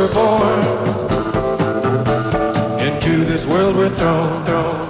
were born. Into this world we're thrown, thrown.